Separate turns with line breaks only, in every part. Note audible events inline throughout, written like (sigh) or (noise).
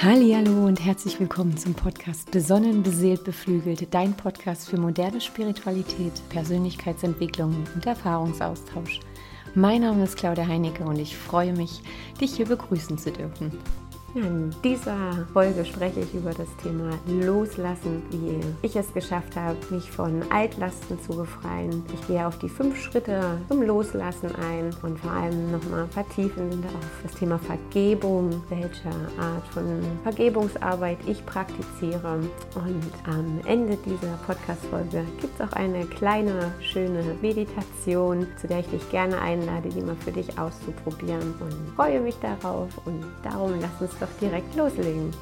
Hallo und herzlich willkommen zum Podcast Besonnen, beseelt, beflügelt, dein Podcast für moderne Spiritualität, Persönlichkeitsentwicklung und Erfahrungsaustausch. Mein Name ist Claudia Heinecke und ich freue mich, dich hier begrüßen zu dürfen. In dieser Folge spreche ich über das Thema Loslassen, wie ich es geschafft habe, mich von Altlasten zu befreien. Ich gehe auf die fünf Schritte zum Loslassen ein und vor allem nochmal vertiefend auf das Thema Vergebung, welche Art von Vergebungsarbeit ich praktiziere. Und am Ende dieser Podcast-Folge gibt es auch eine kleine, schöne Meditation, zu der ich dich gerne einlade, die mal für dich auszuprobieren und freue mich darauf. Und darum lass uns doch doch direkt loslegen.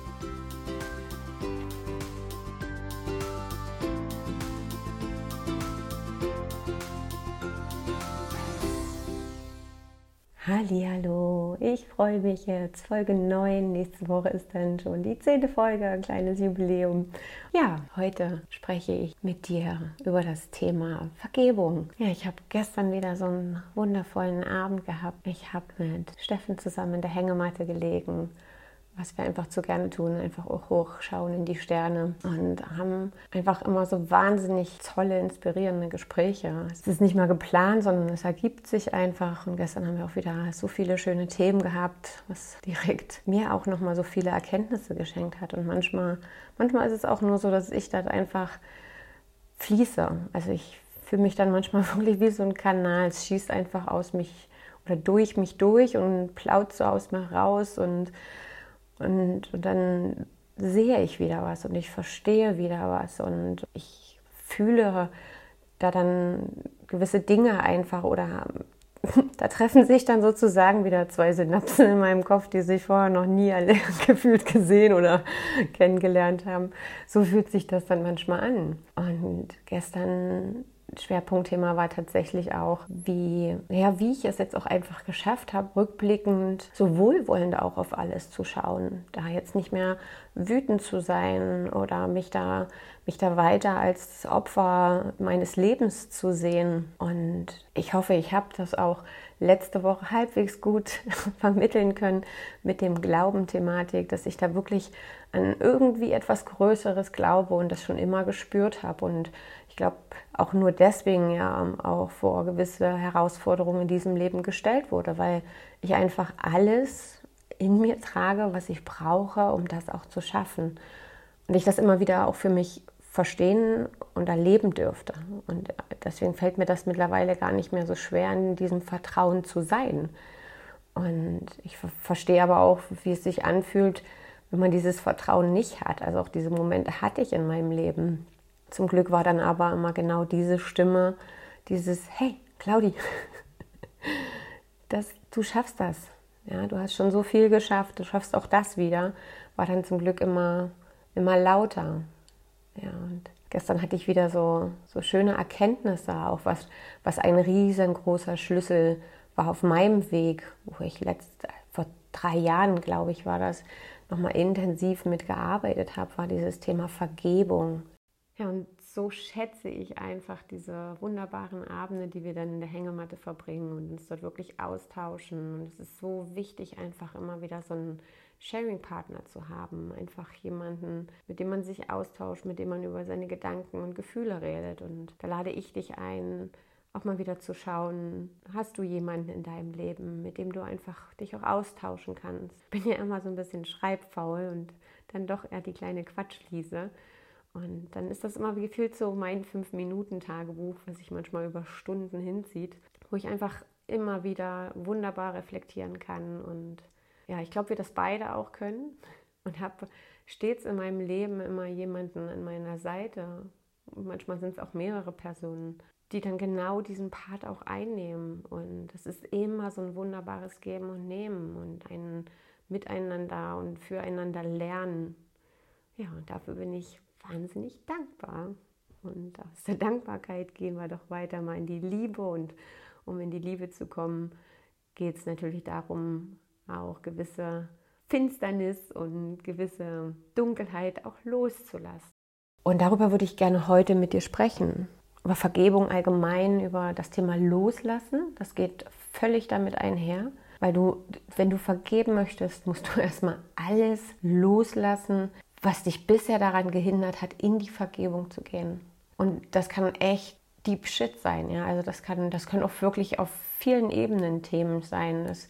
Hallo, ich freue mich jetzt. Folge 9. Nächste Woche ist dann schon die zehnte Folge, ein kleines Jubiläum. Ja, heute spreche ich mit dir über das Thema Vergebung. Ja, ich habe gestern wieder so einen wundervollen Abend gehabt. Ich habe mit Steffen zusammen in der Hängematte gelegen was wir einfach zu gerne tun, einfach auch hochschauen in die Sterne und haben einfach immer so wahnsinnig tolle, inspirierende Gespräche. Es ist nicht mal geplant, sondern es ergibt sich einfach. Und gestern haben wir auch wieder so viele schöne Themen gehabt, was direkt mir auch nochmal so viele Erkenntnisse geschenkt hat. Und manchmal, manchmal ist es auch nur so, dass ich das einfach fließe. Also ich fühle mich dann manchmal (laughs) wirklich wie so ein Kanal. Es schießt einfach aus mich oder durch mich durch und plaut so aus mir raus und und, und dann sehe ich wieder was und ich verstehe wieder was und ich fühle da dann gewisse Dinge einfach oder (laughs) da treffen sich dann sozusagen wieder zwei Synapsen in meinem Kopf, die sich vorher noch nie (laughs) gefühlt gesehen oder kennengelernt haben. So fühlt sich das dann manchmal an. Und gestern Schwerpunktthema war tatsächlich auch, wie, ja, wie ich es jetzt auch einfach geschafft habe, rückblickend so wohlwollend auch auf alles zu schauen. Da jetzt nicht mehr wütend zu sein oder mich da, mich da weiter als Opfer meines Lebens zu sehen. Und ich hoffe, ich habe das auch letzte Woche halbwegs gut (laughs) vermitteln können mit dem Glauben-Thematik, dass ich da wirklich an irgendwie etwas Größeres glaube und das schon immer gespürt habe. Und ich glaube, auch nur deswegen ja auch vor gewisse Herausforderungen in diesem Leben gestellt wurde, weil ich einfach alles in mir trage, was ich brauche, um das auch zu schaffen. Und ich das immer wieder auch für mich verstehen und erleben dürfte. Und deswegen fällt mir das mittlerweile gar nicht mehr so schwer, in diesem Vertrauen zu sein. Und ich verstehe aber auch, wie es sich anfühlt, wenn man dieses Vertrauen nicht hat. Also auch diese Momente hatte ich in meinem Leben. Zum Glück war dann aber immer genau diese Stimme, dieses Hey, Claudi, (laughs) das, du schaffst das. Ja, du hast schon so viel geschafft, du schaffst auch das wieder, war dann zum Glück immer, immer lauter. Ja, und gestern hatte ich wieder so, so schöne Erkenntnisse, auch was, was ein riesengroßer Schlüssel war auf meinem Weg, wo ich letzt, vor drei Jahren, glaube ich, war das, nochmal intensiv mitgearbeitet habe, war dieses Thema Vergebung. Ja, und so schätze ich einfach diese wunderbaren Abende, die wir dann in der Hängematte verbringen und uns dort wirklich austauschen. Und es ist so wichtig, einfach immer wieder so einen Sharing-Partner zu haben. Einfach jemanden, mit dem man sich austauscht, mit dem man über seine Gedanken und Gefühle redet. Und da lade ich dich ein, auch mal wieder zu schauen, hast du jemanden in deinem Leben, mit dem du einfach dich auch austauschen kannst. Ich bin ja immer so ein bisschen schreibfaul und dann doch eher die kleine Quatschliese. Und dann ist das immer wie gefühlt so mein Fünf-Minuten-Tagebuch, was sich manchmal über Stunden hinzieht, wo ich einfach immer wieder wunderbar reflektieren kann. Und ja, ich glaube, wir das beide auch können. Und habe stets in meinem Leben immer jemanden an meiner Seite. Manchmal sind es auch mehrere Personen, die dann genau diesen Part auch einnehmen. Und es ist immer so ein wunderbares Geben und Nehmen und ein Miteinander und füreinander lernen. Ja, und dafür bin ich wahnsinnig dankbar. Und aus der Dankbarkeit gehen wir doch weiter mal in die Liebe. Und um in die Liebe zu kommen, geht es natürlich darum, auch gewisse Finsternis und gewisse Dunkelheit auch loszulassen. Und darüber würde ich gerne heute mit dir sprechen. Über Vergebung allgemein, über das Thema Loslassen. Das geht völlig damit einher. Weil du, wenn du vergeben möchtest, musst du (laughs) erstmal alles loslassen, was dich bisher daran gehindert hat, in die Vergebung zu gehen. Und das kann echt Deep Shit sein, ja. Also das kann, das können auch wirklich auf vielen Ebenen Themen sein. Das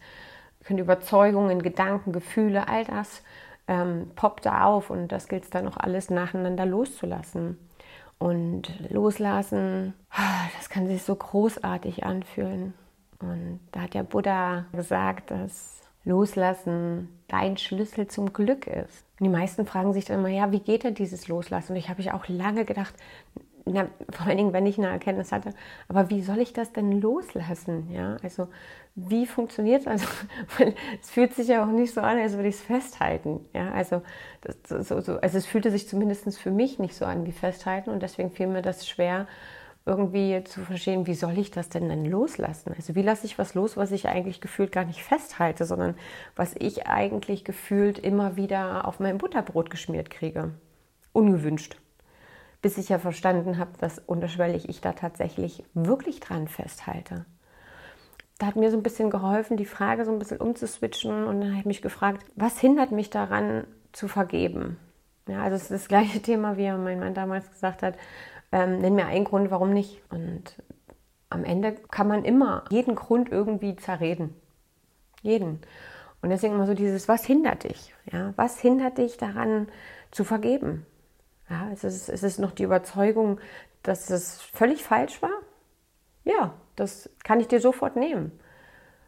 können Überzeugungen, Gedanken, Gefühle, all das ähm, poppt da auf und das gilt es dann auch alles nacheinander loszulassen. Und loslassen, das kann sich so großartig anfühlen. Und da hat der Buddha gesagt, dass Loslassen dein Schlüssel zum Glück ist. Und die meisten fragen sich dann immer, ja, wie geht denn dieses Loslassen? Und ich habe ich auch lange gedacht, na, vor allen Dingen, wenn ich eine Erkenntnis hatte, aber wie soll ich das denn loslassen? Ja, also wie funktioniert es? Also, (laughs) es fühlt sich ja auch nicht so an, als würde ich es festhalten. Ja, also, das, so, so, also es fühlte sich zumindest für mich nicht so an wie festhalten und deswegen fiel mir das schwer, irgendwie zu verstehen, wie soll ich das denn dann loslassen? Also wie lasse ich was los, was ich eigentlich gefühlt gar nicht festhalte, sondern was ich eigentlich gefühlt immer wieder auf mein Butterbrot geschmiert kriege. Ungewünscht bis ich ja verstanden habe, dass unterschwellig ich da tatsächlich wirklich dran festhalte. Da hat mir so ein bisschen geholfen, die Frage so ein bisschen umzuswitchen und dann habe ich mich gefragt, was hindert mich daran zu vergeben? Ja, also es ist das gleiche Thema, wie mein Mann damals gesagt hat, ähm, nenn mir einen Grund, warum nicht. Und am Ende kann man immer jeden Grund irgendwie zerreden. Jeden. Und deswegen immer so dieses, was hindert dich? Ja, was hindert dich daran zu vergeben? Ja, es, ist, es ist noch die Überzeugung, dass es völlig falsch war. Ja, das kann ich dir sofort nehmen.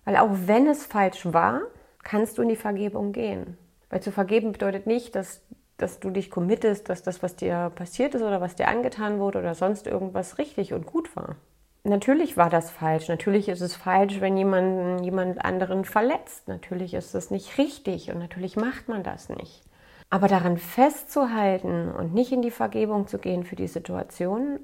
Weil auch wenn es falsch war, kannst du in die Vergebung gehen. Weil zu vergeben bedeutet nicht, dass, dass du dich committest, dass das, was dir passiert ist oder was dir angetan wurde oder sonst irgendwas richtig und gut war. Natürlich war das falsch. Natürlich ist es falsch, wenn jemand jemand anderen verletzt. Natürlich ist es nicht richtig und natürlich macht man das nicht. Aber daran festzuhalten und nicht in die Vergebung zu gehen für die Situation,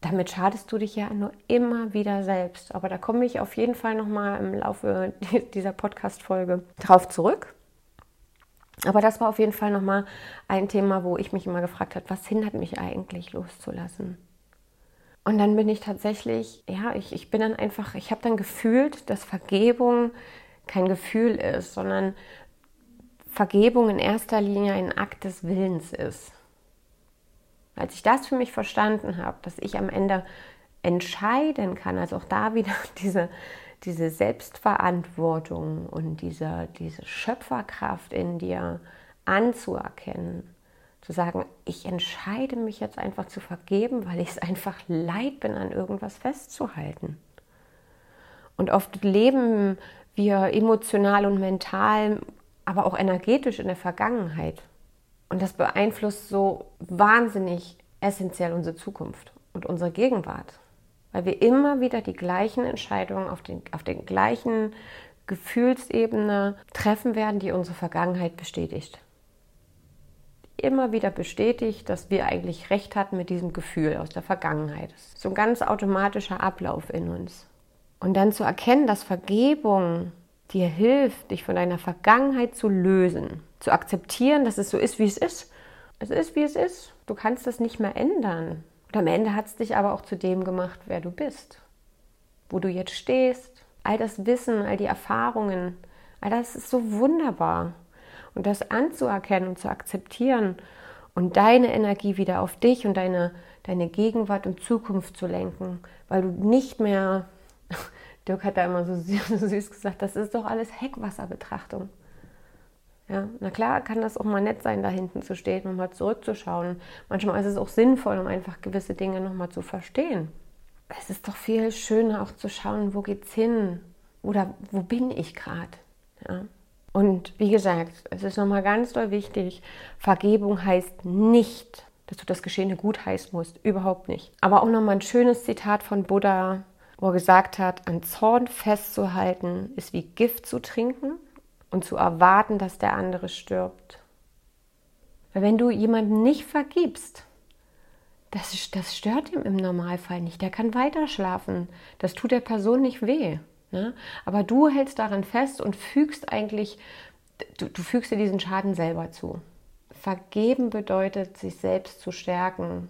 damit schadest du dich ja nur immer wieder selbst. Aber da komme ich auf jeden Fall nochmal im Laufe (laughs) dieser Podcast-Folge drauf zurück. Aber das war auf jeden Fall nochmal ein Thema, wo ich mich immer gefragt habe, was hindert mich eigentlich loszulassen? Und dann bin ich tatsächlich, ja, ich, ich bin dann einfach, ich habe dann gefühlt, dass Vergebung kein Gefühl ist, sondern Vergebung in erster Linie ein Akt des Willens ist. Als ich das für mich verstanden habe, dass ich am Ende entscheiden kann, also auch da wieder (laughs) diese, diese Selbstverantwortung und diese, diese Schöpferkraft in dir anzuerkennen, zu sagen, ich entscheide mich jetzt einfach zu vergeben, weil ich es einfach leid bin, an irgendwas festzuhalten. Und oft leben wir emotional und mental aber auch energetisch in der Vergangenheit. Und das beeinflusst so wahnsinnig essentiell unsere Zukunft und unsere Gegenwart, weil wir immer wieder die gleichen Entscheidungen auf den, auf den gleichen Gefühlsebene treffen werden, die unsere Vergangenheit bestätigt. Immer wieder bestätigt, dass wir eigentlich recht hatten mit diesem Gefühl aus der Vergangenheit. So ein ganz automatischer Ablauf in uns. Und dann zu erkennen, dass Vergebung dir hilft, dich von deiner Vergangenheit zu lösen, zu akzeptieren, dass es so ist, wie es ist. Es ist, wie es ist. Du kannst es nicht mehr ändern. Und am Ende hat es dich aber auch zu dem gemacht, wer du bist, wo du jetzt stehst. All das Wissen, all die Erfahrungen, all das ist so wunderbar. Und das anzuerkennen und zu akzeptieren und deine Energie wieder auf dich und deine, deine Gegenwart und Zukunft zu lenken, weil du nicht mehr (laughs) Dirk hat da immer (laughs) so süß gesagt, das ist doch alles Heckwasserbetrachtung. Ja, na klar kann das auch mal nett sein, da hinten zu stehen und mal zurückzuschauen. Manchmal ist es auch sinnvoll, um einfach gewisse Dinge nochmal zu verstehen. Es ist doch viel schöner auch zu schauen, wo geht's hin oder wo bin ich gerade. Ja? Und wie gesagt, es ist nochmal ganz doll wichtig, Vergebung heißt nicht, dass du das Geschehene gut heißen musst, überhaupt nicht. Aber auch nochmal ein schönes Zitat von Buddha, wo er gesagt hat, an Zorn festzuhalten ist wie Gift zu trinken und zu erwarten, dass der andere stirbt. Weil wenn du jemanden nicht vergibst, das, das stört ihm im Normalfall nicht. Der kann weiter schlafen. Das tut der Person nicht weh. Ne? Aber du hältst daran fest und fügst eigentlich, du, du fügst dir diesen Schaden selber zu. Vergeben bedeutet, sich selbst zu stärken,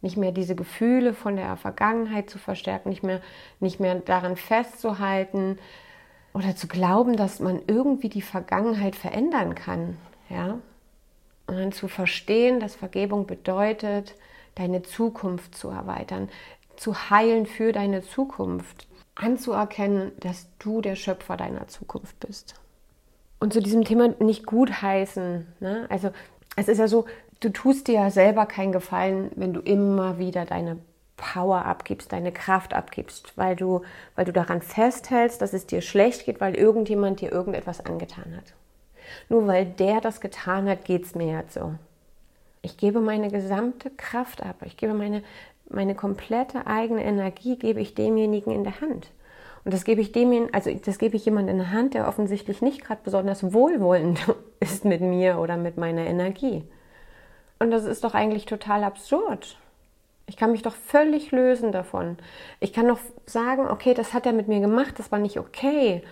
nicht mehr diese Gefühle von der Vergangenheit zu verstärken, nicht mehr, nicht mehr daran festzuhalten, oder zu glauben, dass man irgendwie die Vergangenheit verändern kann, ja? Und dann zu verstehen, dass Vergebung bedeutet, deine Zukunft zu erweitern, zu heilen für deine Zukunft, anzuerkennen, dass du der Schöpfer deiner Zukunft bist. Und zu diesem Thema nicht gutheißen. Ne? Also es ist ja so, du tust dir ja selber keinen Gefallen, wenn du immer wieder deine Power abgibst, deine Kraft abgibst, weil du, weil du daran festhältst, dass es dir schlecht geht, weil irgendjemand dir irgendetwas angetan hat. Nur weil der das getan hat, geht es mir jetzt so. Ich gebe meine gesamte Kraft ab. Ich gebe meine, meine komplette eigene Energie, gebe ich demjenigen in der Hand. Und das gebe ich dem, also das gebe ich jemandem in der Hand, der offensichtlich nicht gerade besonders wohlwollend (laughs) ist mit mir oder mit meiner Energie. Und das ist doch eigentlich total absurd. Ich kann mich doch völlig lösen davon. Ich kann doch sagen, okay, das hat er mit mir gemacht, das war nicht okay.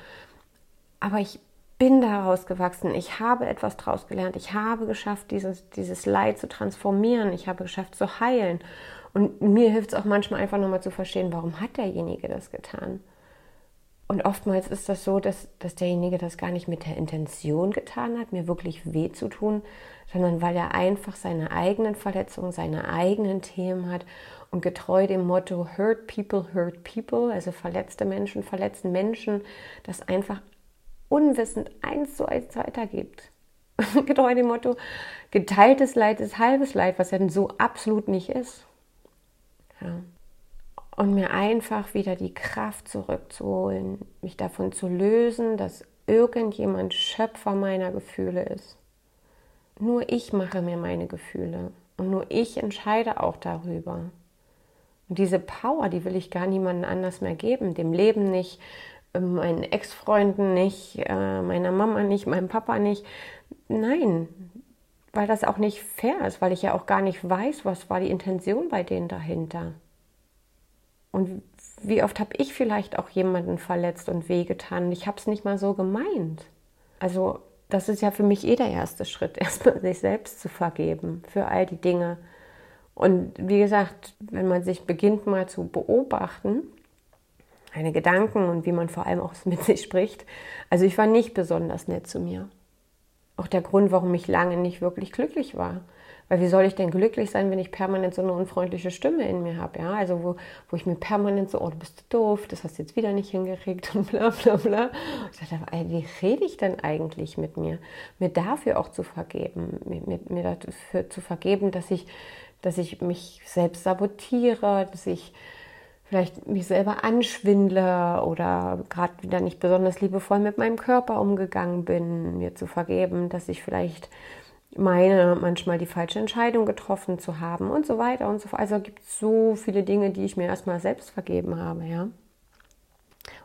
Aber ich bin daraus gewachsen. Ich habe etwas daraus gelernt. Ich habe geschafft, dieses, dieses Leid zu transformieren. Ich habe geschafft zu heilen. Und mir hilft es auch manchmal einfach nochmal zu verstehen, warum hat derjenige das getan. Und oftmals ist das so, dass, dass derjenige das gar nicht mit der Intention getan hat, mir wirklich weh zu tun, sondern weil er einfach seine eigenen Verletzungen, seine eigenen Themen hat und getreu dem Motto Hurt People, Hurt People, also verletzte Menschen, verletzten Menschen, das einfach unwissend eins zu eins weitergibt. (laughs) getreu dem Motto geteiltes Leid ist halbes Leid, was ja so absolut nicht ist. Ja und mir einfach wieder die Kraft zurückzuholen, mich davon zu lösen, dass irgendjemand Schöpfer meiner Gefühle ist. Nur ich mache mir meine Gefühle und nur ich entscheide auch darüber. Und diese Power, die will ich gar niemandem anders mehr geben, dem Leben nicht, ähm, meinen Ex-Freunden nicht, äh, meiner Mama nicht, meinem Papa nicht. Nein, weil das auch nicht fair ist, weil ich ja auch gar nicht weiß, was war die Intention bei denen dahinter. Und wie oft habe ich vielleicht auch jemanden verletzt und wehgetan? Ich habe es nicht mal so gemeint. Also das ist ja für mich eh der erste Schritt, (laughs) erstmal sich selbst zu vergeben für all die Dinge. Und wie gesagt, wenn man sich beginnt mal zu beobachten, eine Gedanken und wie man vor allem auch (laughs) mit sich spricht. Also ich war nicht besonders nett zu mir. Auch der Grund, warum ich lange nicht wirklich glücklich war. Weil wie soll ich denn glücklich sein, wenn ich permanent so eine unfreundliche Stimme in mir habe? Ja? Also wo, wo ich mir permanent so, oh, du bist doof, das hast du jetzt wieder nicht hingekriegt (laughs) und bla bla bla. Ich dachte, ey, wie rede ich denn eigentlich mit mir? Mir dafür auch zu vergeben, mir, mir, mir dafür zu vergeben, dass ich, dass ich mich selbst sabotiere, dass ich vielleicht mich selber anschwindle oder gerade wieder nicht besonders liebevoll mit meinem Körper umgegangen bin, mir zu vergeben, dass ich vielleicht meine manchmal die falsche Entscheidung getroffen zu haben und so weiter und so fort. Also gibt es so viele Dinge, die ich mir erstmal selbst vergeben habe, ja.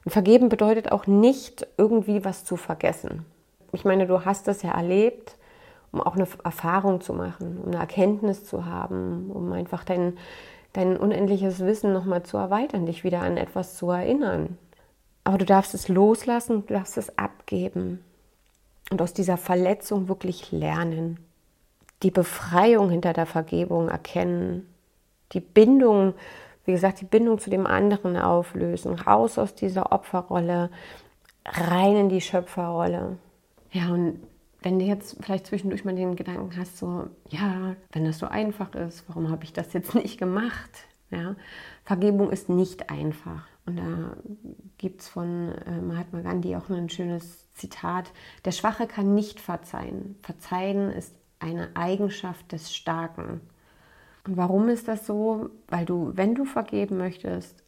Und vergeben bedeutet auch nicht irgendwie was zu vergessen. Ich meine, du hast das ja erlebt, um auch eine Erfahrung zu machen, um eine Erkenntnis zu haben, um einfach dein, dein unendliches Wissen nochmal zu erweitern, dich wieder an etwas zu erinnern. Aber du darfst es loslassen, du darfst es abgeben und aus dieser Verletzung wirklich lernen, die Befreiung hinter der Vergebung erkennen, die Bindung, wie gesagt, die Bindung zu dem anderen auflösen, raus aus dieser Opferrolle, rein in die Schöpferrolle. Ja, und wenn du jetzt vielleicht zwischendurch mal den Gedanken hast, so, ja, wenn das so einfach ist, warum habe ich das jetzt nicht gemacht? Ja, Vergebung ist nicht einfach. Und da gibt es von äh, Mahatma Gandhi auch ein schönes Zitat. Der Schwache kann nicht verzeihen. Verzeihen ist eine Eigenschaft des Starken. Und warum ist das so? Weil du, wenn du vergeben möchtest,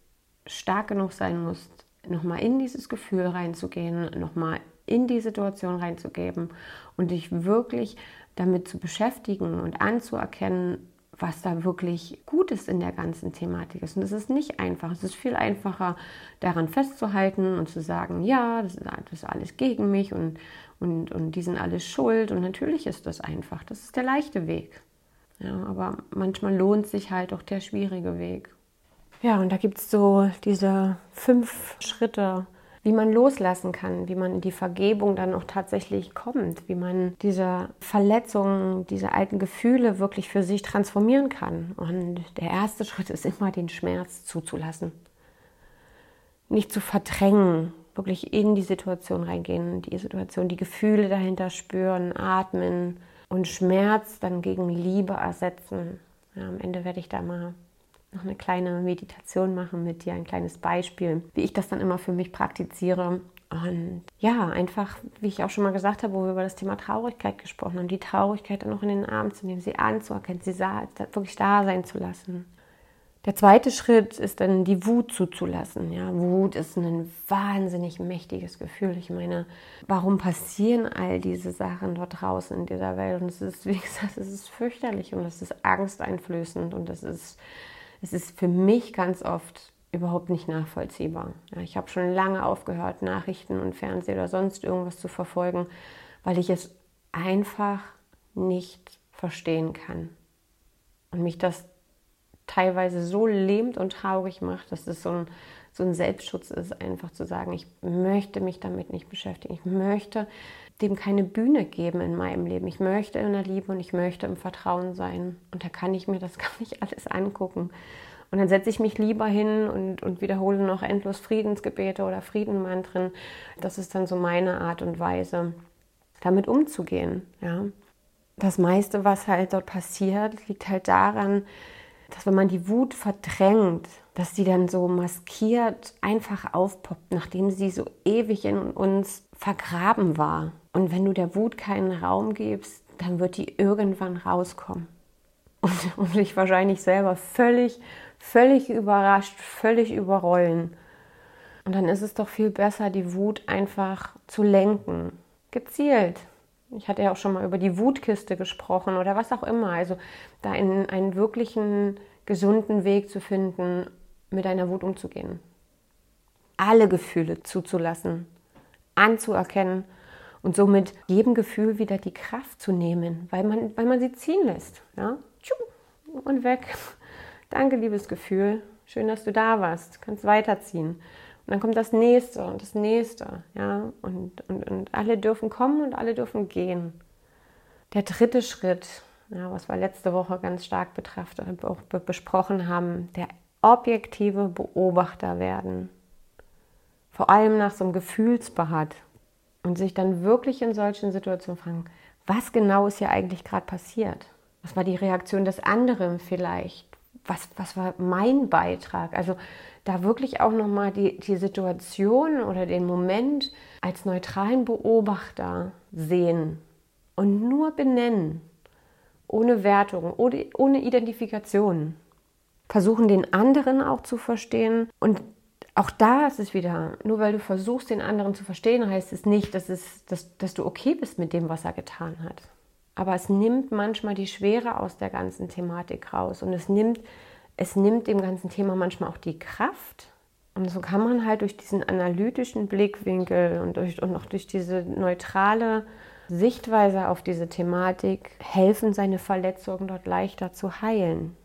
stark genug sein musst, nochmal in dieses Gefühl reinzugehen, nochmal in die Situation reinzugeben und dich wirklich damit zu beschäftigen und anzuerkennen, was da wirklich Gutes in der ganzen Thematik ist. Und es ist nicht einfach. Es ist viel einfacher, daran festzuhalten und zu sagen, ja, das ist, alles gegen mich und, und, und die sind alles schuld. Und natürlich ist das einfach. Das ist der leichte Weg. Ja, aber manchmal lohnt sich halt auch der schwierige Weg. Ja, und da gibt es so diese fünf Schritte, wie man loslassen kann, wie man in die Vergebung dann auch tatsächlich kommt, wie man diese Verletzungen, diese alten Gefühle wirklich für sich transformieren kann. Und der erste Schritt ist immer, den Schmerz zuzulassen. Nicht zu verdrängen, wirklich in die Situation reingehen, die Situation, die Gefühle dahinter spüren, atmen und Schmerz dann gegen Liebe ersetzen. Ja, am Ende werde ich da mal noch eine kleine Meditation machen mit dir, ein kleines Beispiel, wie ich das dann immer für mich praktiziere. Und ja, einfach, wie ich auch schon mal gesagt habe, wo wir über das Thema Traurigkeit gesprochen haben, die Traurigkeit dann noch in den Arm zu nehmen, sie anzuerkennen, sie wirklich da sein zu lassen. Der zweite Schritt ist dann die Wut zuzulassen. Ja, Wut ist ein wahnsinnig mächtiges Gefühl. Ich meine, warum passieren all diese Sachen dort draußen in dieser Welt? Und es ist, wie gesagt, es ist fürchterlich und es ist angsteinflößend und es ist, es ist für mich ganz oft überhaupt nicht nachvollziehbar. Ja, ich habe schon lange aufgehört, Nachrichten und Fernsehen oder sonst irgendwas zu verfolgen, weil ich es einfach nicht verstehen kann. Und mich das teilweise so lähmt und traurig macht, dass es so ein, so ein Selbstschutz ist, einfach zu sagen, ich möchte mich damit nicht beschäftigen. Ich möchte dem keine Bühne geben in meinem Leben. Ich möchte in der Liebe und ich möchte im Vertrauen sein. Und da kann ich mir das (laughs) gar nicht alles angucken. Und dann setze ich mich lieber hin und, und wiederhole noch endlos Friedensgebete oder Friedenmantren. Das ist dann so meine Art und Weise, damit umzugehen. Ja. Das meiste, was halt dort passiert, liegt halt daran, dass wenn man die Wut verdrängt, dass sie dann so maskiert einfach aufpoppt, nachdem sie so ewig in uns vergraben war. Und wenn du der Wut keinen Raum gibst, dann wird die irgendwann rauskommen. Und, (laughs) und dich wahrscheinlich selber völlig, völlig überrascht, völlig überrollen. Und dann ist es doch viel besser, die Wut einfach zu lenken. Gezielt. Ich hatte ja auch schon mal über die Wutkiste gesprochen oder was auch immer. Also da einen, einen wirklichen gesunden Weg zu finden, mit deiner Wut umzugehen. Alle Gefühle zuzulassen, anzuerkennen und somit jedem Gefühl wieder die Kraft zu nehmen, weil man, weil man sie ziehen lässt. Ja? Und weg. (laughs) Danke, liebes Gefühl. Schön, dass du da warst. Kannst weiterziehen. Und dann kommt das nächste und das nächste. Ja? Und, und, und alle dürfen kommen und alle dürfen gehen. Der dritte Schritt, ja, was wir letzte Woche ganz stark betrachtet, auch besprochen haben, der objektive Beobachter werden. Vor allem nach so einem Gefühlsbehalt. Und sich dann wirklich in solchen Situationen fragen, was genau ist hier eigentlich gerade passiert? Was war die Reaktion des anderen vielleicht? Was, was war mein Beitrag? Also da wirklich auch nochmal die, die Situation oder den Moment als neutralen Beobachter sehen und nur benennen, ohne Wertung, ohne, ohne Identifikation. Versuchen den anderen auch zu verstehen und auch da ist es wieder, nur weil du versuchst, den anderen zu verstehen, heißt es nicht, dass, es, dass, dass du okay bist mit dem, was er getan hat. Aber es nimmt manchmal die Schwere aus der ganzen Thematik raus und es nimmt es nimmt dem ganzen Thema manchmal auch die Kraft. Und so kann man halt durch diesen analytischen Blickwinkel und, durch, und auch durch diese neutrale Sichtweise auf diese Thematik helfen, seine Verletzungen dort leichter zu heilen.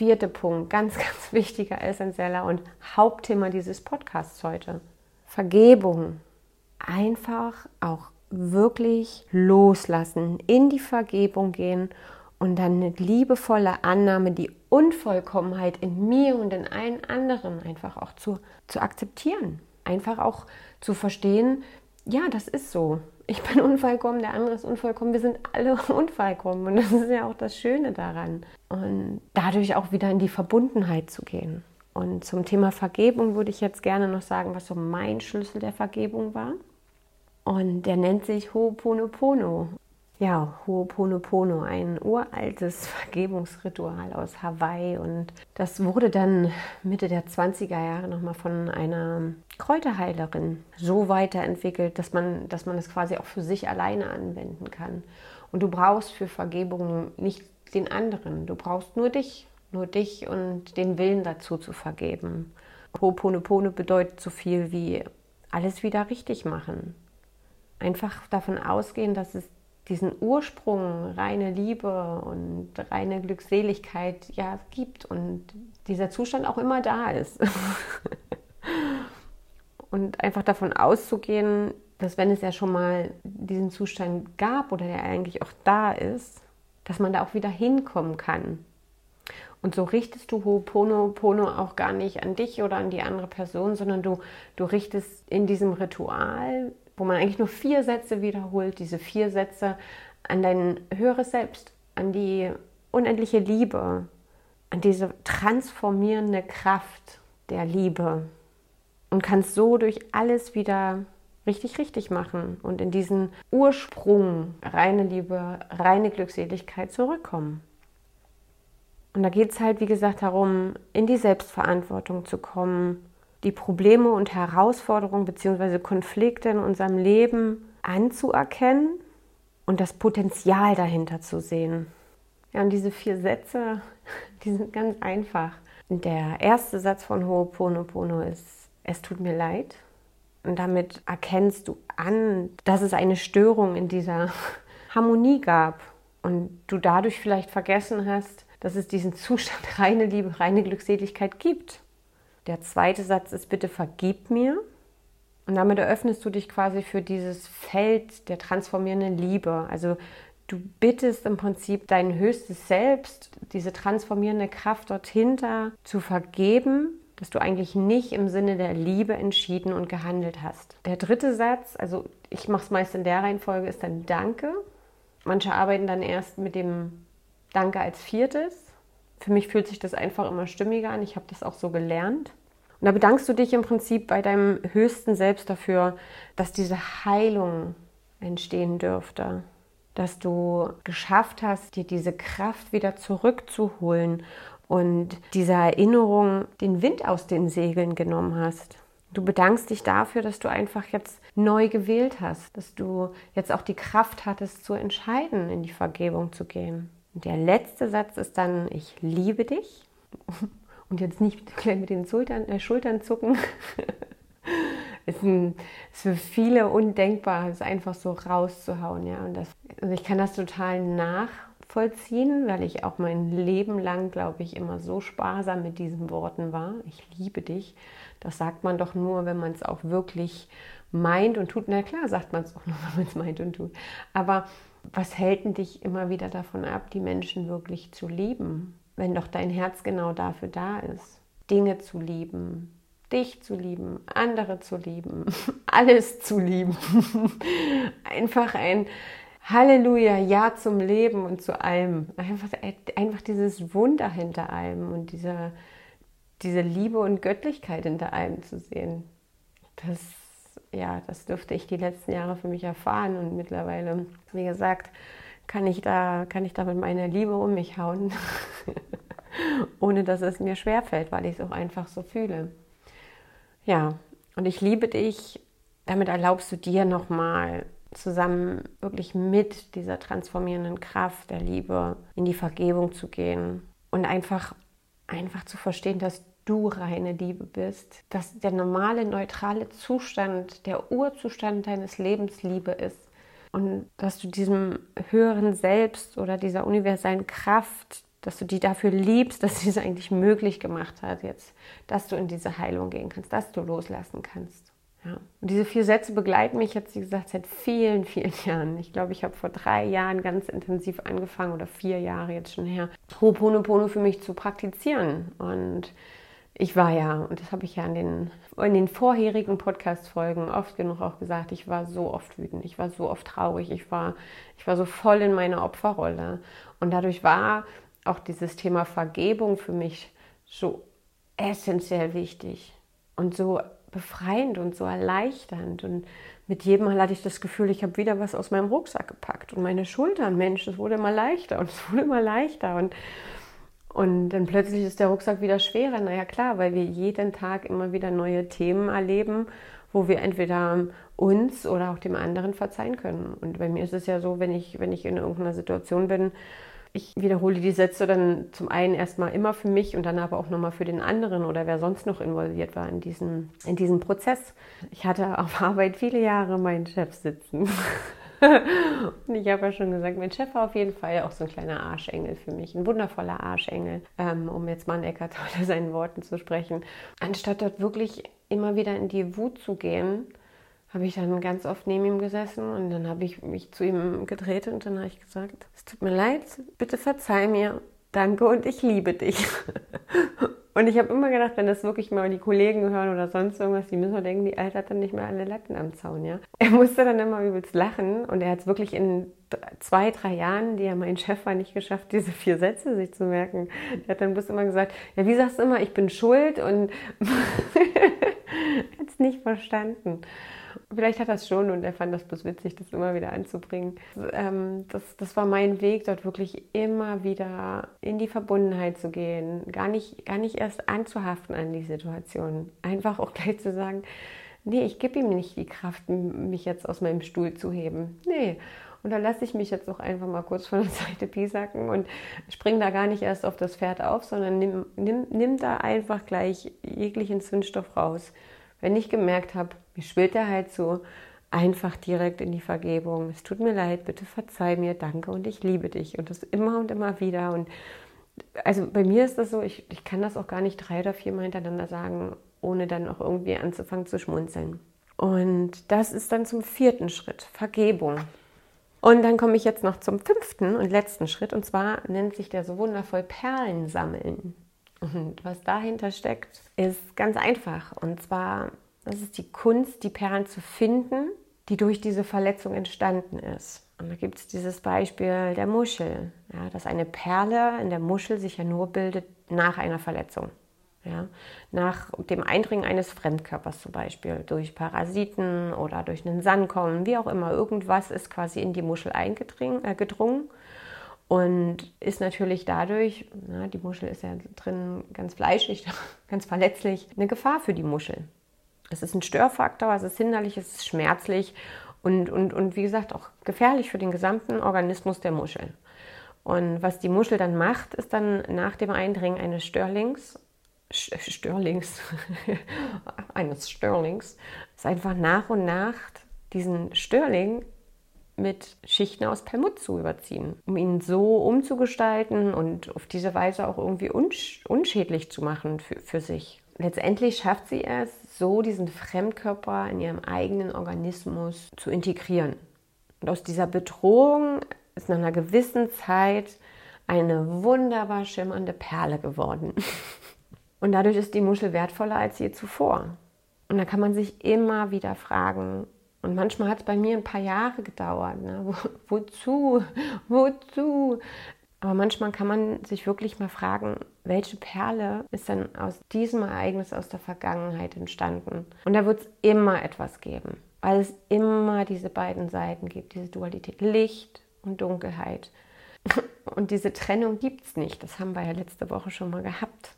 Vierter Punkt, ganz, (laughs) ganz wichtiger, essentieller und Hauptthema dieses Podcasts heute. Vergebung. Einfach auch wirklich loslassen, in die Vergebung gehen und dann eine liebevolle Annahme, die Unvollkommenheit in mir und in allen anderen einfach auch zu, zu akzeptieren. Einfach auch zu verstehen, ja, das ist so. Ich bin unvollkommen, der andere ist unvollkommen, wir sind alle (laughs) unvollkommen. Und das ist ja auch das Schöne daran. Und dadurch auch wieder in die Verbundenheit zu gehen. Und zum Thema Vergebung würde ich jetzt gerne noch sagen, was so mein Schlüssel der Vergebung war. Und der nennt sich Ho'oponopono ja, Ho'oponopono, ein uraltes (laughs) Vergebungsritual aus Hawaii. Und das wurde dann Mitte der 20er Jahre nochmal von einer Kräuterheilerin so weiterentwickelt, dass man, dass man es quasi auch für sich alleine anwenden kann. Und du brauchst für Vergebung nicht den anderen, du brauchst nur dich, nur dich und den Willen dazu zu vergeben. Ho'oponopono bedeutet so viel wie alles wieder richtig machen. Einfach davon ausgehen, dass es diesen Ursprung, reine Liebe und reine Glückseligkeit ja gibt und dieser Zustand auch immer da ist. (laughs) und einfach davon auszugehen, dass wenn es ja schon mal diesen Zustand gab oder der eigentlich auch da ist, dass man da auch wieder hinkommen kann. Und so richtest du Ho'oponopono auch gar nicht an dich oder an die andere Person, sondern du, du richtest in diesem Ritual, wo man eigentlich nur vier Sätze wiederholt, diese vier Sätze an dein höheres Selbst, an die unendliche Liebe, an diese transformierende Kraft der Liebe und kannst so durch alles wieder richtig, richtig machen und in diesen Ursprung reine Liebe, reine Glückseligkeit zurückkommen. Und da geht es halt, wie gesagt, darum, in die Selbstverantwortung zu kommen, die Probleme und Herausforderungen bzw. Konflikte in unserem Leben anzuerkennen und das Potenzial dahinter zu sehen. Ja, und diese vier Sätze, (laughs) die sind ganz einfach. Der erste Satz von Ho'oponopono ist, es tut mir leid. Und damit erkennst du an, dass es eine Störung in dieser (laughs) Harmonie gab und du dadurch vielleicht vergessen hast, dass es diesen Zustand (laughs) reine Liebe, reine Glückseligkeit gibt. Der zweite Satz ist, bitte vergib mir. Und damit eröffnest du dich quasi für dieses Feld der transformierenden Liebe. Also du bittest im Prinzip dein höchstes Selbst, diese transformierende Kraft dort hinter zu vergeben, dass du eigentlich nicht im Sinne der Liebe entschieden und gehandelt hast. Der dritte Satz, also ich mache es meist in der Reihenfolge, ist dann Danke. Manche arbeiten dann erst mit dem Danke als viertes. Für mich fühlt sich das einfach immer stimmiger an. Ich habe das auch so gelernt. Und da bedankst du dich im Prinzip bei deinem höchsten Selbst dafür, dass diese Heilung entstehen dürfte. Dass du geschafft hast, dir diese Kraft wieder zurückzuholen und diese Erinnerung den Wind aus den Segeln genommen hast. Du bedankst dich dafür, dass du einfach jetzt neu gewählt hast, dass du jetzt auch die Kraft hattest zu entscheiden, in die Vergebung zu gehen. Und der letzte Satz ist dann, ich liebe dich. (laughs) Und jetzt nicht gleich mit den Schultern, äh, Schultern zucken. (laughs) ist, ein, ist für viele undenkbar, es einfach so rauszuhauen. Ja? Und das, also ich kann das total nachvollziehen, weil ich auch mein Leben lang, glaube ich, immer so sparsam mit diesen Worten war. Ich liebe dich. Das sagt man doch nur, wenn man es auch wirklich meint und tut. Na klar, sagt man es auch nur, (laughs) wenn man es meint und tut. Aber was hält denn dich immer wieder davon ab, die Menschen wirklich zu lieben, wenn doch dein Herz genau dafür da ist? Dinge zu lieben, dich zu lieben, andere zu lieben, (laughs) alles zu lieben. (laughs) Einfach ein Halleluja, Ja zum Leben und zu allem. Einfach, einfach dieses Wunder hinter allem und diese, diese Liebe und Göttlichkeit hinter allem zu sehen. Das ja, das dürfte ich die letzten Jahre für mich erfahren und mittlerweile, wie gesagt, kann ich da, kann ich da mit meiner Liebe um mich hauen, (laughs) ohne dass es mir schwerfällt, weil ich es auch einfach so fühle. Ja, und ich liebe dich. Damit erlaubst du dir nochmal zusammen wirklich mit dieser transformierenden Kraft der Liebe in die Vergebung zu gehen und einfach, einfach zu verstehen, dass du reine Liebe bist, dass der normale, neutrale Zustand, der Urzustand deines Lebens Liebe ist und dass du diesem höheren Selbst oder dieser universellen Kraft, dass du die dafür liebst, dass sie es eigentlich möglich gemacht hat jetzt, dass du in diese Heilung gehen kannst, dass du loslassen kannst. Ja. Und diese vier Sätze begleiten mich jetzt, wie gesagt, seit vielen, vielen (laughs) Jahren. Ich glaube, ich habe vor drei Jahren ganz intensiv angefangen oder vier Jahre jetzt schon her, Ho'oponopono für mich zu praktizieren. Und ich war ja, und das habe ich ja in den, in den vorherigen Podcast-Folgen oft genug auch gesagt, ich war so oft wütend, ich war so oft traurig, ich war, ich war so voll in meiner Opferrolle. Und dadurch war auch dieses Thema Vergebung für mich so essentiell wichtig und so befreiend und so erleichternd. Und mit jedem Mal hatte ich das Gefühl, ich habe wieder was aus meinem Rucksack gepackt und meine Schultern, Mensch, es wurde immer leichter und es wurde immer leichter. Und und dann plötzlich ist der Rucksack wieder schwerer. Naja, klar, weil wir jeden Tag immer wieder neue Themen erleben, wo wir entweder uns oder auch dem anderen verzeihen können. Und bei mir ist es ja so, wenn ich, wenn ich in irgendeiner Situation bin, ich wiederhole die Sätze dann zum einen erstmal immer für mich und dann aber auch nochmal für den anderen oder wer sonst noch involviert war in diesem, in diesem Prozess. Ich hatte auf Arbeit viele Jahre meinen Chef sitzen. (laughs) (laughs) und ich habe ja schon gesagt, mein Chef war auf jeden Fall auch so ein kleiner Arschengel für mich, ein wundervoller Arschengel, ähm, um jetzt mal an Eckart Tolle seinen Worten zu sprechen. Anstatt dort wirklich immer wieder in die Wut zu gehen, habe ich dann ganz oft neben ihm gesessen und dann habe ich mich zu ihm gedreht und dann habe ich gesagt, es tut mir leid, bitte verzeih mir. Danke und ich liebe dich. (laughs) Und ich habe immer gedacht, wenn das wirklich mal die Kollegen hören oder sonst irgendwas, die müssen doch denken, die Alte hat dann nicht mehr alle Latten am Zaun, ja. Er musste dann immer übelst lachen und er hat es wirklich in zwei, drei Jahren, die er mein Chef war, nicht geschafft, diese vier Sätze sich zu merken. Er hat dann bloß immer gesagt, ja, wie sagst du immer, ich bin schuld und (laughs) nicht verstanden. Vielleicht hat er es schon und er fand das bloß witzig, das immer wieder anzubringen. Ähm, das, das war mein Weg, dort wirklich immer wieder in die Verbundenheit zu gehen, gar nicht, gar nicht erst anzuhaften an die Situation. Einfach auch gleich zu sagen, nee, ich gebe ihm nicht die Kraft, mich jetzt aus meinem Stuhl zu heben. Nee. Und da lasse ich mich jetzt auch einfach mal kurz von der Seite piesacken und springe da gar nicht erst auf das Pferd auf, sondern nimm, nimm, nimm da einfach gleich jeglichen Zündstoff raus. Wenn ich gemerkt habe, mir schwillt der Hals so, einfach direkt in die Vergebung. Es tut mir leid, bitte verzeih mir, danke und ich liebe dich. Und das immer und immer wieder. Und also bei mir ist das so, ich, ich kann das auch gar nicht drei oder viermal hintereinander sagen, ohne dann auch irgendwie anzufangen zu schmunzeln. Und das ist dann zum vierten Schritt, Vergebung. Und dann komme ich jetzt noch zum fünften und letzten Schritt, und zwar nennt sich der so wundervoll Perlen sammeln. Und was dahinter steckt, ist ganz einfach. Und zwar, das ist die Kunst, die Perlen zu finden, die durch diese Verletzung entstanden ist. Und da gibt es dieses Beispiel der Muschel, ja, dass eine Perle in der Muschel sich ja nur bildet nach einer Verletzung. Ja, nach dem Eindringen eines Fremdkörpers zum Beispiel, durch Parasiten oder durch einen Sandkorn, wie auch immer, irgendwas ist quasi in die Muschel eingedrungen äh, und ist natürlich dadurch, na, die Muschel ist ja drin ganz fleischig, (laughs) ganz verletzlich, eine Gefahr für die Muschel. Es ist ein Störfaktor, es ist hinderlich, es ist schmerzlich und, und, und wie gesagt auch gefährlich für den gesamten Organismus der Muschel. Und was die Muschel dann macht, ist dann nach dem Eindringen eines Störlings, Störlings, (laughs) eines Störlings, ist einfach nach und nach diesen Störling mit Schichten aus Permut zu überziehen, um ihn so umzugestalten und auf diese Weise auch irgendwie unschädlich zu machen für, für sich. Letztendlich schafft sie es, so diesen Fremdkörper in ihrem eigenen Organismus zu integrieren. Und aus dieser Bedrohung ist nach einer gewissen Zeit eine wunderbar schimmernde Perle geworden. (laughs) Und dadurch ist die Muschel wertvoller als je zuvor. Und da kann man sich immer wieder fragen, und manchmal hat es bei mir ein paar Jahre gedauert. Ne? (laughs) Wo, wozu? (laughs) Wozu? Aber manchmal kann man sich wirklich mal fragen, welche Perle ist denn aus diesem Ereignis aus der Vergangenheit entstanden? Und da wird es immer etwas geben, weil es immer diese beiden Seiten gibt, diese Dualität Licht und Dunkelheit. (laughs) Und diese Trennung gibt es nicht. Das haben wir ja letzte Woche schon mal gehabt.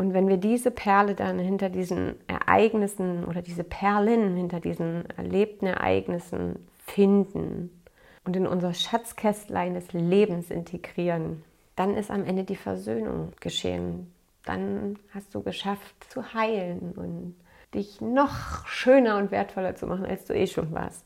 Und wenn wir diese Perle dann hinter diesen Ereignissen oder diese Perlen hinter diesen erlebten Ereignissen finden und in unser Schatzkästlein des Lebens integrieren, dann ist am Ende die Versöhnung geschehen. Dann hast du geschafft zu heilen und dich noch schöner und wertvoller zu machen, als du eh schon warst.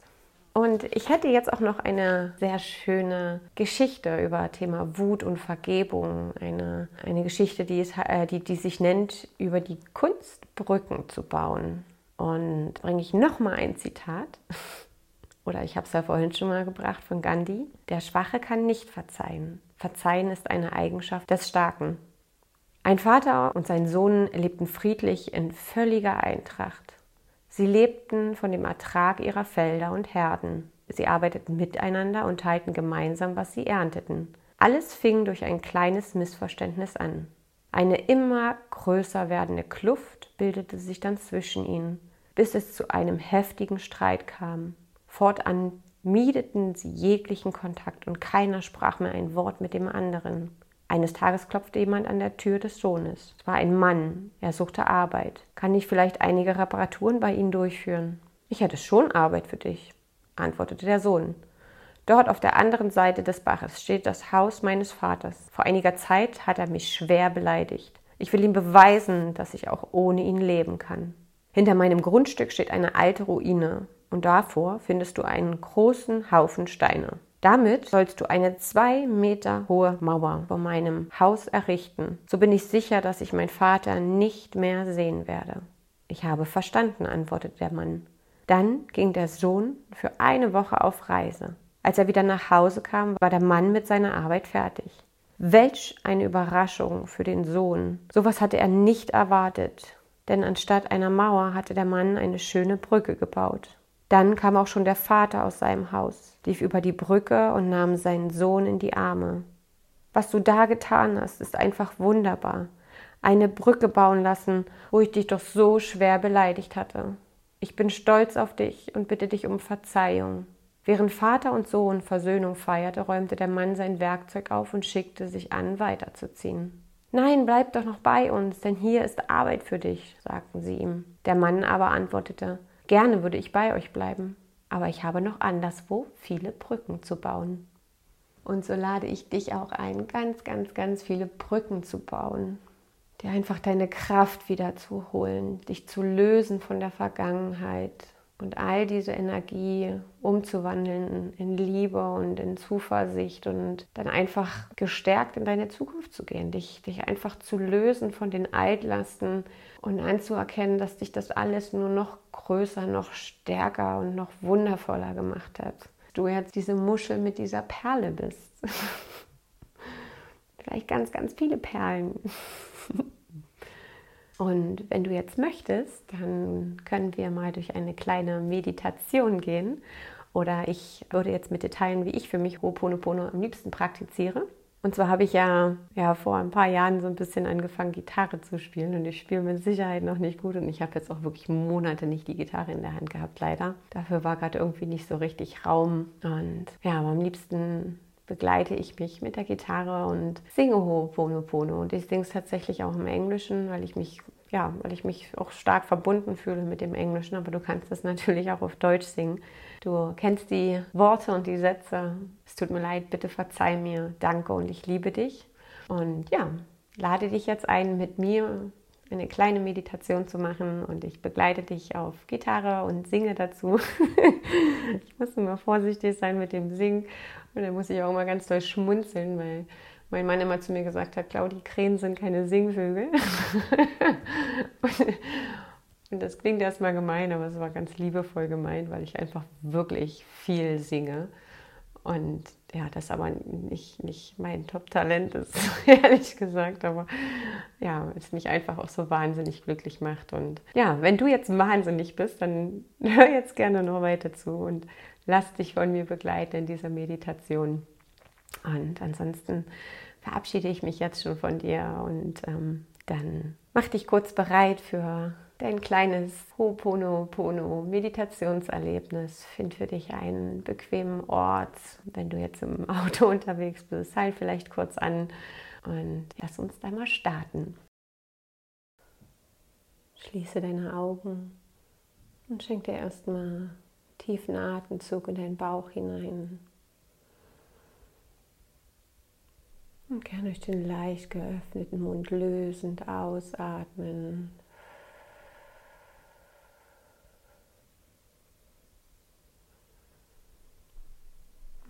Und ich hätte jetzt auch noch eine sehr schöne Geschichte über Thema Wut und Vergebung. Eine, eine Geschichte, die, ist, äh, die, die sich nennt, über die Kunst Brücken zu bauen. Und bringe ich nochmal ein Zitat. (laughs) Oder ich habe es ja vorhin schon mal gebracht von Gandhi. Der Schwache kann nicht verzeihen. Verzeihen ist eine Eigenschaft des Starken. Ein Vater und sein Sohn lebten friedlich in völliger Eintracht. Sie lebten von dem Ertrag ihrer Felder und Herden. Sie arbeiteten miteinander und teilten gemeinsam, was sie ernteten. Alles fing durch ein kleines Missverständnis an. Eine immer größer werdende Kluft bildete sich dann zwischen ihnen, bis es zu einem heftigen Streit kam. Fortan miedeten sie jeglichen Kontakt und keiner sprach mehr ein Wort mit dem anderen. Eines Tages klopfte jemand an der Tür des Sohnes. Es war ein Mann. Er suchte Arbeit. Kann ich vielleicht einige Reparaturen bei Ihnen durchführen? Ich hätte schon Arbeit für dich, antwortete der Sohn. Dort auf der anderen Seite des Baches steht das Haus meines Vaters. Vor einiger Zeit hat er mich schwer beleidigt. Ich will ihm beweisen, dass ich auch ohne ihn leben kann. Hinter meinem Grundstück steht eine alte Ruine und davor findest du einen großen Haufen Steine. Damit sollst du eine zwei Meter hohe Mauer vor meinem Haus errichten. So bin ich sicher, dass ich meinen Vater nicht mehr sehen werde. Ich habe verstanden, antwortete der Mann. Dann ging der Sohn für eine Woche auf Reise. Als er wieder nach Hause kam, war der Mann mit seiner Arbeit fertig. Welch eine Überraschung für den Sohn. Sowas hatte er nicht erwartet, denn anstatt einer Mauer hatte der Mann eine schöne Brücke gebaut. Dann kam auch schon der Vater aus seinem Haus, lief über die Brücke und nahm seinen Sohn in die Arme. Was du da getan hast, ist einfach wunderbar. Eine Brücke bauen lassen, wo ich dich doch so schwer beleidigt hatte. Ich bin stolz auf dich und bitte dich um Verzeihung. Während Vater und Sohn Versöhnung feierte, räumte der Mann sein Werkzeug auf und schickte sich an, weiterzuziehen. Nein, bleib doch noch bei uns, denn hier ist Arbeit für dich, sagten sie ihm. Der Mann aber antwortete, gerne würde ich bei euch bleiben, aber ich habe noch anderswo viele Brücken zu bauen. Und so lade ich dich auch ein, ganz, ganz, ganz viele Brücken zu bauen, dir einfach deine Kraft wieder zu holen, dich zu lösen von der Vergangenheit, und all diese Energie umzuwandeln in Liebe und in Zuversicht und dann einfach gestärkt in deine Zukunft zu gehen, dich, dich einfach zu lösen von den Altlasten und anzuerkennen, dass dich das alles nur noch größer, noch stärker und noch wundervoller gemacht hat. Du jetzt diese Muschel mit dieser Perle bist. (laughs) Vielleicht ganz, ganz viele Perlen. (laughs) Und wenn du jetzt möchtest, dann können wir mal durch eine kleine Meditation gehen. Oder ich würde jetzt mit dir teilen, wie ich für mich Ho'oponopono am liebsten praktiziere. Und zwar habe ich ja, ja vor ein paar Jahren so ein bisschen angefangen, Gitarre zu spielen. Und ich spiele mit Sicherheit noch nicht gut. Und ich habe jetzt auch wirklich Monate nicht die Gitarre in der Hand gehabt, leider. Dafür war gerade irgendwie nicht so richtig Raum. Und ja, am liebsten begleite ich mich mit der Gitarre und singe Ho'oponopono. Und ich singe es tatsächlich auch im Englischen, weil ich mich ja, weil ich mich auch stark verbunden fühle mit dem Englischen, aber du kannst es natürlich auch auf Deutsch singen. Du kennst die Worte und die Sätze. Es tut mir leid, bitte verzeih mir, danke und ich liebe dich. Und ja, lade dich jetzt ein, mit mir eine kleine Meditation zu machen und ich begleite dich auf Gitarre und singe dazu. (laughs) ich muss immer vorsichtig sein mit dem Singen und dann muss ich auch immer ganz doll schmunzeln, weil mein Mann immer zu mir gesagt hat, Claudi, Krähen sind keine Singvögel. (laughs) und das klingt erstmal gemein, aber es war ganz liebevoll gemeint, weil ich einfach wirklich viel singe. Und ja, das aber nicht, nicht mein Top-Talent ist, (laughs) ehrlich gesagt, aber ja, es mich einfach auch so wahnsinnig glücklich macht. Und ja, wenn du jetzt wahnsinnig bist, dann (laughs) hör jetzt gerne noch weiter zu und lass dich von mir begleiten in dieser Meditation. Und ansonsten verabschiede ich mich jetzt schon von dir und ähm, dann mach dich kurz bereit für dein kleines Ho'oponopono Meditationserlebnis. Find für dich einen bequemen Ort. Wenn du jetzt im (laughs) Auto unterwegs bist, halt vielleicht kurz an und lass uns da mal starten. Schließe deine Augen und schenk dir erstmal tiefen Atemzug in deinen Bauch hinein. Und gerne durch den leicht geöffneten Mund lösend ausatmen.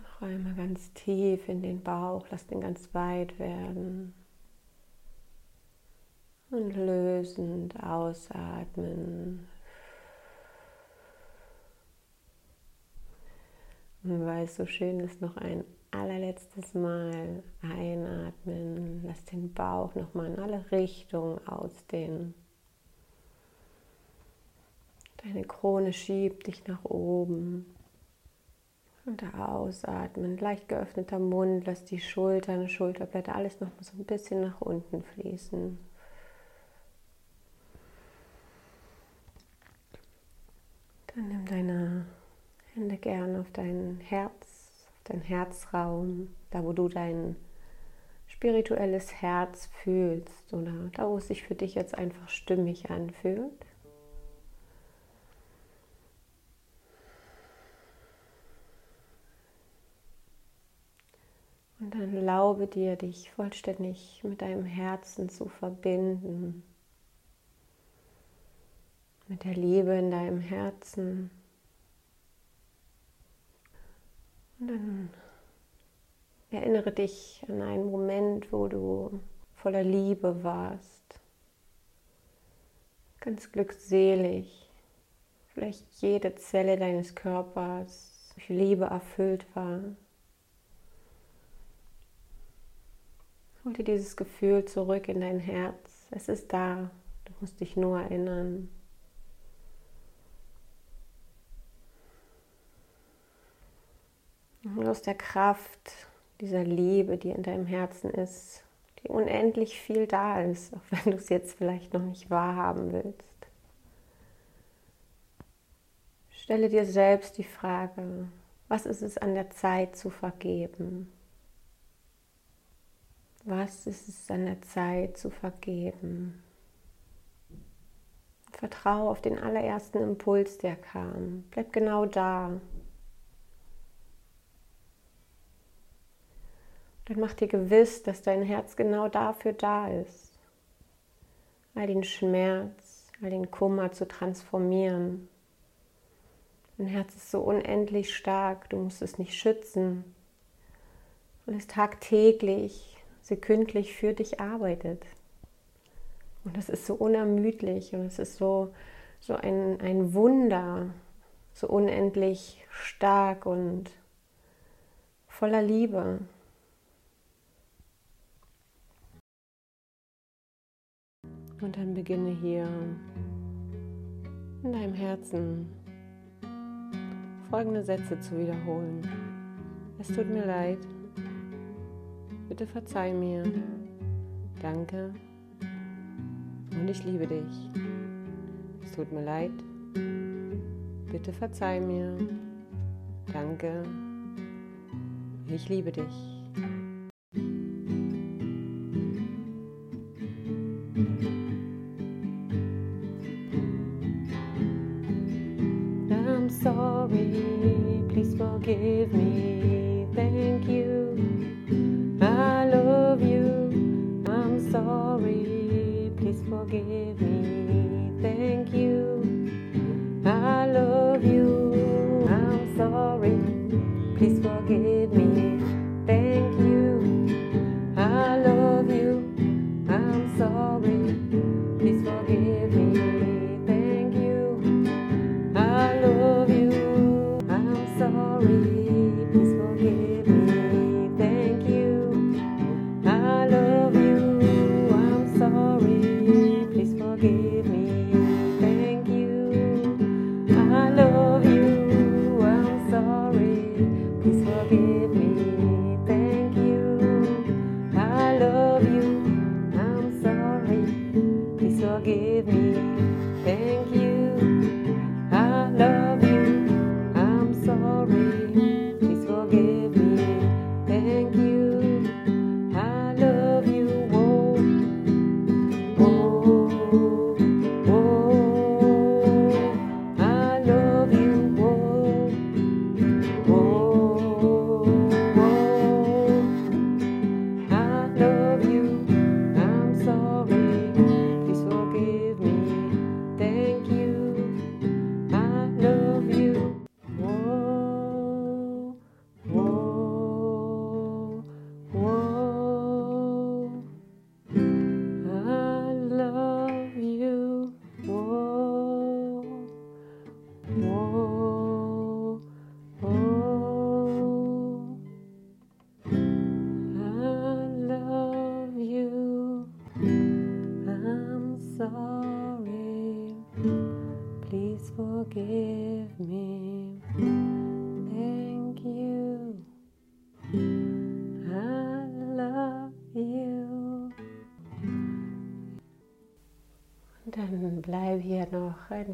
Noch einmal ganz tief in den Bauch, lass den ganz weit werden. Und lösend ausatmen. Weil es so schön ist, noch ein allerletztes Mal einatmen. Lass den Bauch nochmal in alle Richtungen ausdehnen. Deine Krone schiebt dich nach oben. Und ausatmen, leicht geöffneter Mund, lass die Schultern, Schulterblätter, alles noch so ein bisschen nach unten fließen. Dann nimm deine Hände gerne auf dein Herz dein Herzraum, da wo du dein spirituelles Herz fühlst oder da wo es sich für dich jetzt einfach stimmig anfühlt. Und dann erlaube dir, dich vollständig mit deinem Herzen zu verbinden, mit der Liebe in deinem Herzen. Und dann erinnere dich an einen Moment, wo du voller Liebe warst, ganz glückselig, vielleicht jede Zelle deines Körpers durch Liebe erfüllt war. Hol dir dieses Gefühl zurück in dein Herz. Es ist da. Du musst dich nur erinnern. Und aus der Kraft dieser Liebe, die in deinem Herzen ist, die unendlich viel da ist, auch wenn du es jetzt vielleicht noch nicht wahrhaben willst. Stelle dir selbst die Frage, was ist es an der Zeit zu vergeben? Was ist es an der Zeit zu vergeben? Vertraue auf den allerersten Impuls, der kam. Bleib genau da. Dann mach dir gewiss, dass dein Herz genau dafür da ist. All den Schmerz, all den Kummer zu transformieren. Dein Herz ist so unendlich stark, du musst es nicht schützen, weil es tagtäglich, sekündlich für dich arbeitet. Und es ist so unermüdlich und es ist so, so ein, ein Wunder, so unendlich stark und voller Liebe. Und dann beginne hier in deinem Herzen folgende Sätze zu wiederholen. Es tut mir leid. Bitte verzeih mir. Danke. Und ich liebe dich. Es tut mir leid. Bitte verzeih mir. Danke. Ich liebe dich. Forgive me.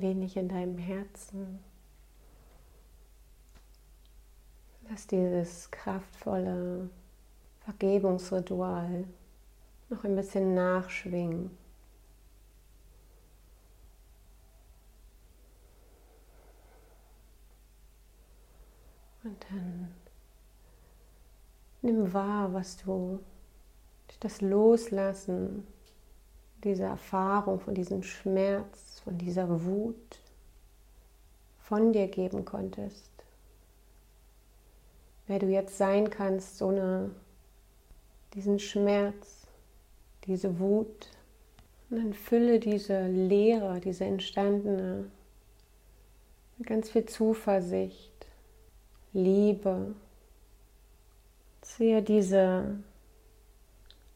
Wenig in deinem Herzen. Lass dieses kraftvolle Vergebungsritual noch ein bisschen nachschwingen. Und dann nimm wahr, was du durch das Loslassen diese Erfahrung, von diesem Schmerz, von dieser Wut von dir geben konntest. Wer du jetzt sein kannst, ohne diesen Schmerz, diese Wut. Und dann fülle diese Leere, diese entstandene, mit ganz viel Zuversicht, Liebe. Sehe diese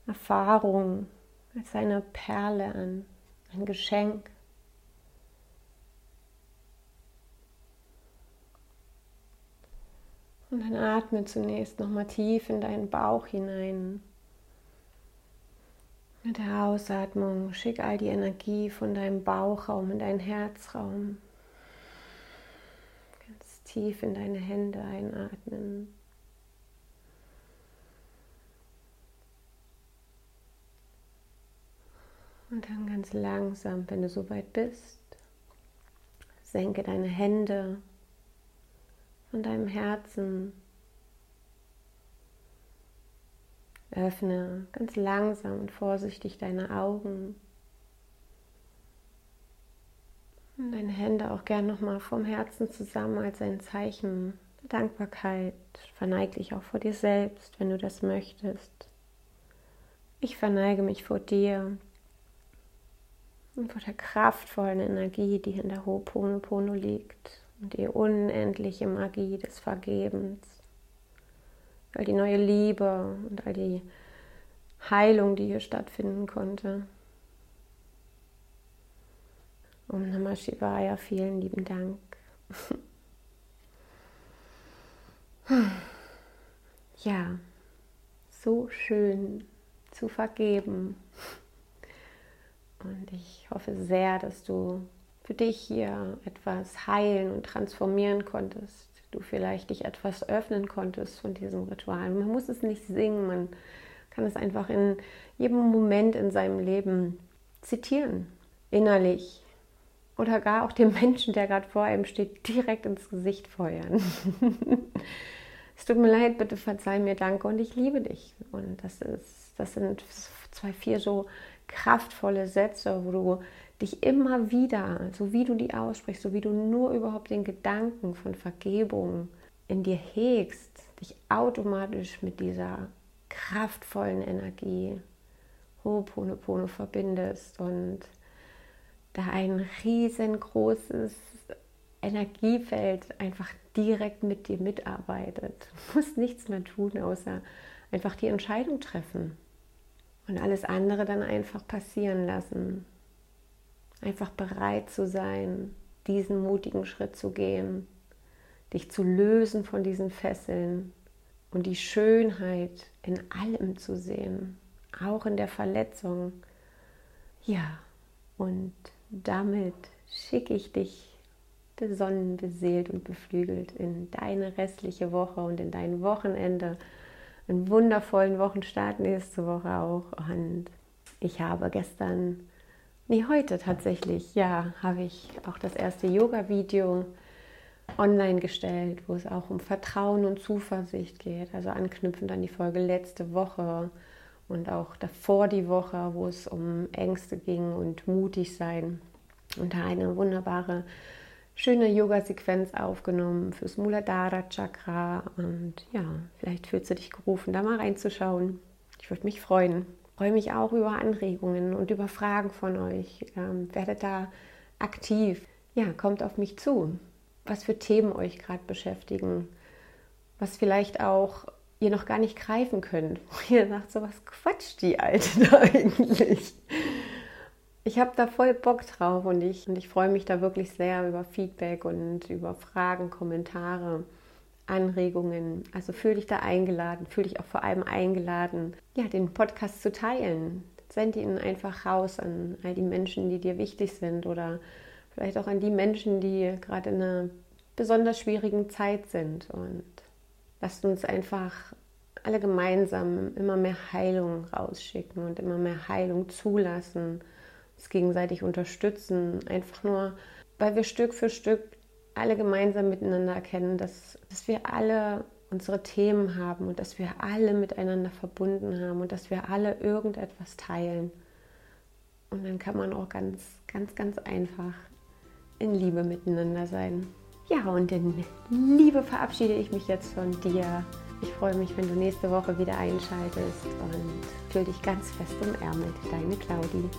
Erfahrung, als eine Perle an, ein Geschenk. Und dann atme zunächst nochmal tief in deinen Bauch hinein. Mit der Ausatmung schick all die Energie von deinem Bauchraum in deinen Herzraum. Ganz tief in deine Hände einatmen. Und dann ganz langsam, wenn du soweit bist, senke deine Hände von deinem Herzen. Öffne ganz langsam und vorsichtig deine Augen. Und deine Hände auch gern nochmal vom Herzen zusammen als ein Zeichen der Dankbarkeit. Verneig dich auch vor dir selbst, wenn du das möchtest. Ich verneige mich vor dir und vor der kraftvollen Energie, die in der Ho'oponopono liegt und die unendliche Magie des Vergebens, all die neue Liebe und all die Heilung, die hier stattfinden konnte. Om Namah Shivaya, vielen lieben Dank. (laughs) ja, so schön zu vergeben. Und ich hoffe sehr, dass du für dich hier etwas heilen und transformieren konntest. Du vielleicht dich etwas öffnen konntest von diesem Ritual. Man muss es nicht singen, man kann es einfach in jedem Moment in seinem Leben zitieren, innerlich. Oder gar auch dem (laughs) Menschen, der gerade vor einem steht, direkt ins Gesicht feuern. (laughs) es tut mir leid, bitte verzeih mir, danke und ich liebe dich. Und das ist, das sind zwei, vier so kraftvolle Sätze, wo du dich immer wieder, so wie du die aussprichst, so wie du nur überhaupt den Gedanken von Vergebung in dir hegst, dich automatisch mit dieser kraftvollen Energie Ho'oponopono verbindest und da ein riesengroßes Energiefeld einfach direkt mit dir mitarbeitet. Du musst nichts mehr tun, außer einfach die Entscheidung treffen und alles andere dann einfach passieren lassen einfach bereit zu sein, diesen mutigen Schritt zu gehen, dich zu lösen von diesen Fesseln und die Schönheit in allem zu sehen, auch in der Verletzung. Ja, und damit schicke ich dich sonnenbeseelt und beflügelt in deine restliche Woche und in dein Wochenende. Einen wundervollen Wochenstart nächste Woche auch. Und ich habe gestern Nee, heute tatsächlich, ja, habe ich auch das erste Yoga-Video online gestellt, wo es auch um Vertrauen und Zuversicht geht. Also anknüpfend an die Folge letzte Woche und auch davor die Woche, wo es um Ängste ging und mutig sein. Und da eine wunderbare, schöne Yoga-Sequenz aufgenommen fürs Muladhara Chakra. Und ja, vielleicht fühlst du dich gerufen, da mal reinzuschauen. Ich würde mich freuen freue mich auch über Anregungen und über Fragen von euch. Ähm, werdet da aktiv. Ja, kommt auf mich zu. Was für Themen euch gerade beschäftigen. Was vielleicht auch ihr noch gar nicht greifen könnt. (laughs) Wo ihr sagt, so was quatscht die Alte da (laughs) eigentlich. Ich habe da voll Bock drauf und ich, und ich freue mich da wirklich sehr über Feedback und über Fragen, Kommentare. Anregungen. Also fühl dich da eingeladen, fühl dich auch vor allem eingeladen, ja, den Podcast zu teilen. Send ihn einfach raus an all die Menschen, die dir wichtig sind oder vielleicht auch an die Menschen, die gerade in einer besonders schwierigen Zeit sind. Und lasst uns einfach alle gemeinsam immer mehr Heilung rausschicken und immer mehr Heilung zulassen, uns gegenseitig unterstützen, einfach nur, weil wir Stück für Stück alle gemeinsam miteinander erkennen, dass, dass wir alle unsere Themen haben und dass wir alle miteinander verbunden haben und dass wir alle irgendetwas teilen. Und dann kann man auch ganz, ganz, ganz einfach in Liebe miteinander sein. Ja, und in Liebe verabschiede ich mich jetzt von dir. Ich freue mich, wenn du nächste Woche wieder einschaltest und fühl dich ganz fest umärmelt. Deine Claudie.